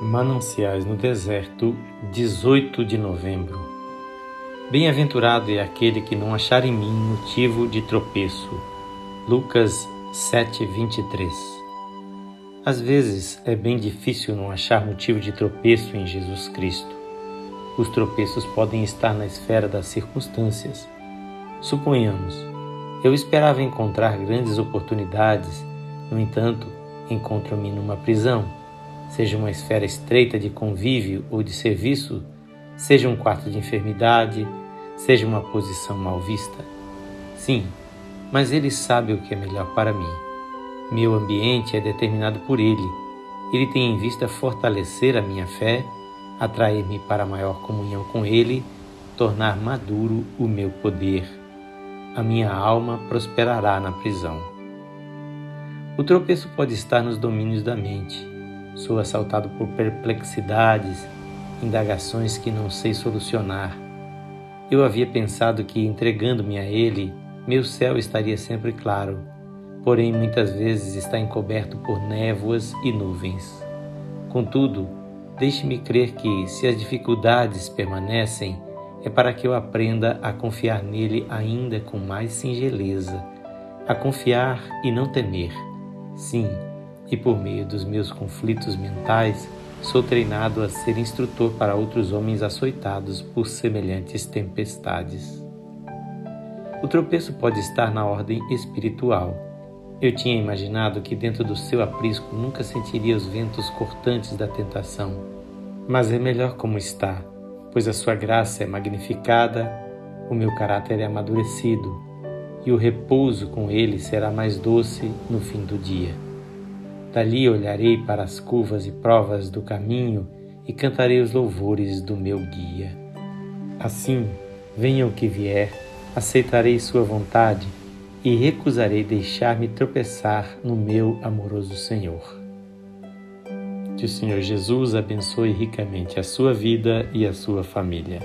Mananciais no Deserto, 18 de novembro. Bem-aventurado é aquele que não achar em mim motivo de tropeço. Lucas 7:23. Às vezes é bem difícil não achar motivo de tropeço em Jesus Cristo. Os tropeços podem estar na esfera das circunstâncias. Suponhamos, eu esperava encontrar grandes oportunidades, no entanto, encontro-me numa prisão seja uma esfera estreita de convívio ou de serviço, seja um quarto de enfermidade, seja uma posição mal vista. Sim, mas Ele sabe o que é melhor para mim. Meu ambiente é determinado por Ele. Ele tem em vista fortalecer a minha fé, atrair-me para maior comunhão com Ele, tornar maduro o meu poder. A minha alma prosperará na prisão. O tropeço pode estar nos domínios da mente Sou assaltado por perplexidades, indagações que não sei solucionar. Eu havia pensado que, entregando-me a Ele, meu céu estaria sempre claro, porém muitas vezes está encoberto por névoas e nuvens. Contudo, deixe-me crer que, se as dificuldades permanecem, é para que eu aprenda a confiar nele ainda com mais singeleza, a confiar e não temer. Sim, e por meio dos meus conflitos mentais, sou treinado a ser instrutor para outros homens açoitados por semelhantes tempestades. O tropeço pode estar na ordem espiritual. Eu tinha imaginado que dentro do seu aprisco nunca sentiria os ventos cortantes da tentação. Mas é melhor como está, pois a sua graça é magnificada, o meu caráter é amadurecido, e o repouso com ele será mais doce no fim do dia. Dali olharei para as curvas e provas do caminho e cantarei os louvores do meu guia. Assim, venha o que vier, aceitarei Sua vontade e recusarei deixar-me tropeçar no meu amoroso Senhor. Que o Senhor Jesus abençoe ricamente a sua vida e a sua família.